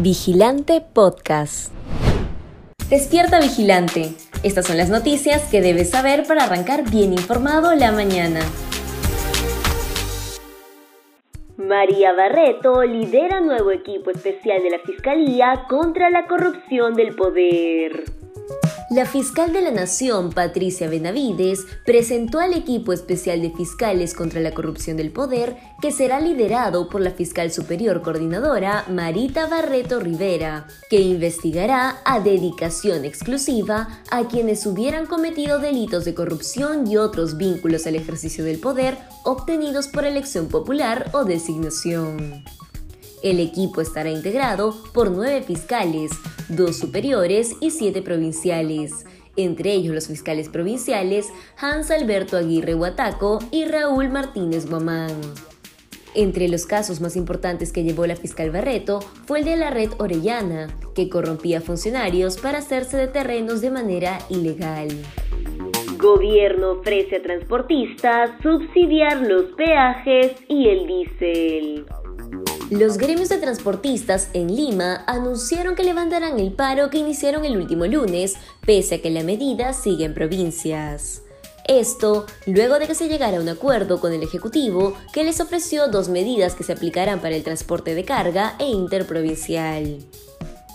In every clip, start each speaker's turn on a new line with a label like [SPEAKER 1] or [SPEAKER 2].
[SPEAKER 1] Vigilante Podcast. Despierta Vigilante. Estas son las noticias que debes saber para arrancar bien informado la mañana.
[SPEAKER 2] María Barreto lidera nuevo equipo especial de la Fiscalía contra la corrupción del poder.
[SPEAKER 1] La fiscal de la Nación, Patricia Benavides, presentó al equipo especial de fiscales contra la corrupción del poder, que será liderado por la fiscal superior coordinadora Marita Barreto Rivera, que investigará a dedicación exclusiva a quienes hubieran cometido delitos de corrupción y otros vínculos al ejercicio del poder obtenidos por elección popular o designación. El equipo estará integrado por nueve fiscales, dos superiores y siete provinciales, entre ellos los fiscales provinciales Hans Alberto Aguirre Huataco y Raúl Martínez Guamán. Entre los casos más importantes que llevó la fiscal Barreto fue el de la red Orellana, que corrompía funcionarios para hacerse de terrenos de manera ilegal.
[SPEAKER 2] Gobierno ofrece a transportistas subsidiar los peajes y el diésel.
[SPEAKER 1] Los gremios de transportistas en Lima anunciaron que levantarán el paro que iniciaron el último lunes, pese a que la medida sigue en provincias. Esto luego de que se llegara a un acuerdo con el Ejecutivo que les ofreció dos medidas que se aplicarán para el transporte de carga e interprovincial.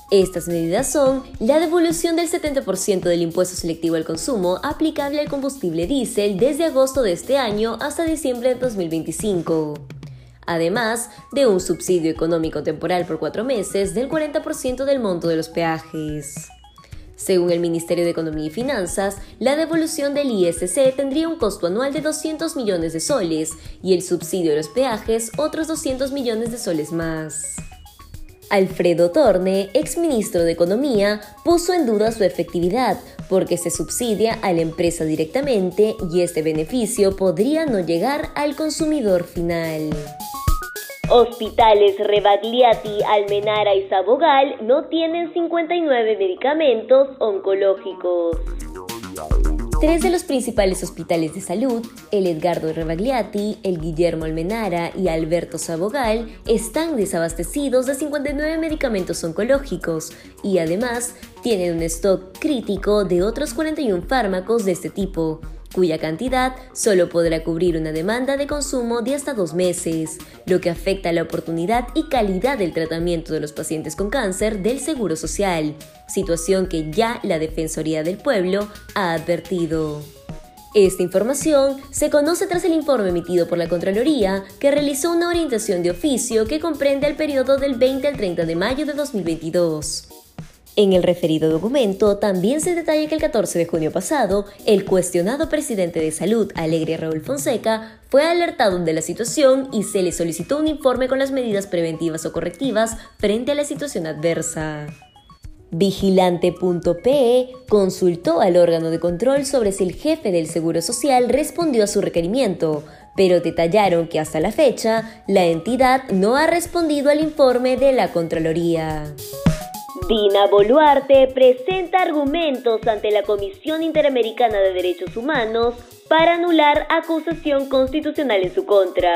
[SPEAKER 1] Estas medidas son la devolución del 70% del impuesto selectivo al consumo aplicable al combustible diésel desde agosto de este año hasta diciembre de 2025 además de un subsidio económico temporal por cuatro meses del 40% del monto de los peajes. Según el Ministerio de Economía y Finanzas, la devolución del ISC tendría un costo anual de 200 millones de soles y el subsidio de los peajes otros 200 millones de soles más. Alfredo Torne, exministro de Economía, puso en duda su efectividad porque se subsidia a la empresa directamente y este beneficio podría no llegar al consumidor final.
[SPEAKER 2] Hospitales Rebagliati, Almenara y Sabogal no tienen 59 medicamentos oncológicos.
[SPEAKER 1] Tres de los principales hospitales de salud, el Edgardo Rebagliati, el Guillermo Almenara y Alberto Sabogal, están desabastecidos de 59 medicamentos oncológicos y además tienen un stock crítico de otros 41 fármacos de este tipo cuya cantidad solo podrá cubrir una demanda de consumo de hasta dos meses, lo que afecta la oportunidad y calidad del tratamiento de los pacientes con cáncer del Seguro Social, situación que ya la Defensoría del Pueblo ha advertido. Esta información se conoce tras el informe emitido por la Contraloría, que realizó una orientación de oficio que comprende el periodo del 20 al 30 de mayo de 2022. En el referido documento también se detalla que el 14 de junio pasado, el cuestionado presidente de Salud, Alegre Raúl Fonseca, fue alertado de la situación y se le solicitó un informe con las medidas preventivas o correctivas frente a la situación adversa. Vigilante.pe consultó al órgano de control sobre si el jefe del Seguro Social respondió a su requerimiento, pero detallaron que hasta la fecha la entidad no ha respondido al informe de la Contraloría.
[SPEAKER 2] Dina Boluarte presenta argumentos ante la Comisión Interamericana de Derechos Humanos para anular acusación constitucional en su contra.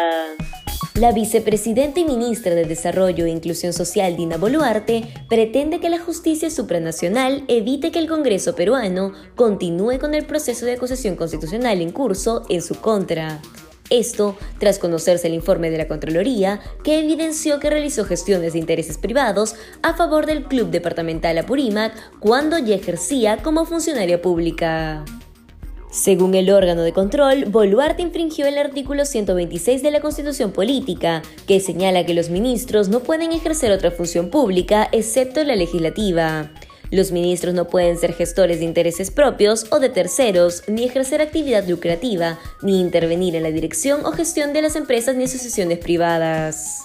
[SPEAKER 1] La vicepresidenta y ministra de Desarrollo e Inclusión Social, Dina Boluarte, pretende que la justicia supranacional evite que el Congreso peruano continúe con el proceso de acusación constitucional en curso en su contra. Esto tras conocerse el informe de la Contraloría que evidenció que realizó gestiones de intereses privados a favor del Club Departamental Apurímac cuando ya ejercía como funcionaria pública. Según el órgano de control, Boluarte infringió el artículo 126 de la Constitución Política, que señala que los ministros no pueden ejercer otra función pública excepto la legislativa. Los ministros no pueden ser gestores de intereses propios o de terceros, ni ejercer actividad lucrativa, ni intervenir en la dirección o gestión de las empresas ni asociaciones privadas.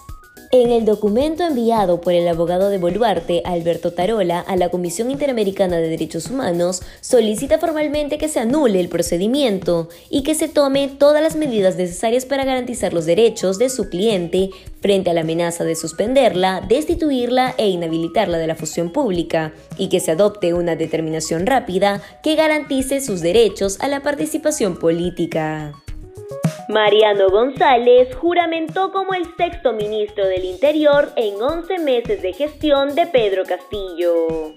[SPEAKER 1] En el documento enviado por el abogado de Boluarte, Alberto Tarola, a la Comisión Interamericana de Derechos Humanos, solicita formalmente que se anule el procedimiento y que se tome todas las medidas necesarias para garantizar los derechos de su cliente frente a la amenaza de suspenderla, destituirla e inhabilitarla de la fusión pública, y que se adopte una determinación rápida que garantice sus derechos a la participación política.
[SPEAKER 2] Mariano González juramentó como el sexto ministro del Interior en 11 meses de gestión de Pedro Castillo.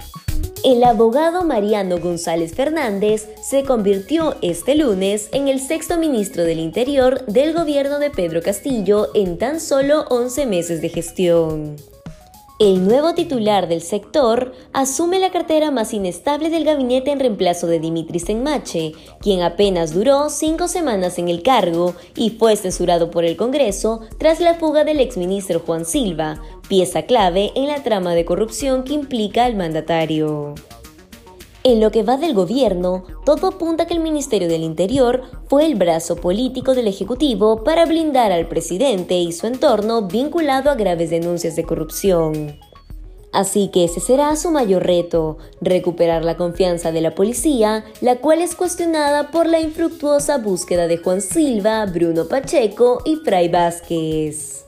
[SPEAKER 1] El abogado Mariano González Fernández se convirtió este lunes en el sexto ministro del Interior del gobierno de Pedro Castillo en tan solo 11 meses de gestión. El nuevo titular del sector asume la cartera más inestable del gabinete en reemplazo de Dimitris Senmache, quien apenas duró cinco semanas en el cargo y fue censurado por el Congreso tras la fuga del exministro Juan Silva, pieza clave en la trama de corrupción que implica al mandatario. En lo que va del gobierno, todo apunta que el Ministerio del Interior fue el brazo político del Ejecutivo para blindar al presidente y su entorno vinculado a graves denuncias de corrupción. Así que ese será su mayor reto, recuperar la confianza de la policía, la cual es cuestionada por la infructuosa búsqueda de Juan Silva, Bruno Pacheco y Fray Vázquez.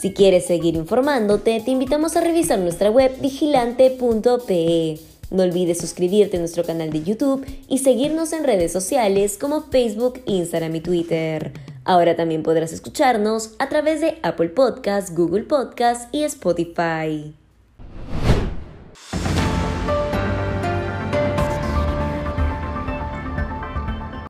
[SPEAKER 1] Si quieres seguir informándote, te invitamos a revisar nuestra web vigilante.pe no olvides suscribirte a nuestro canal de YouTube y seguirnos en redes sociales como Facebook, Instagram y Twitter. Ahora también podrás escucharnos a través de Apple Podcasts, Google Podcasts y Spotify.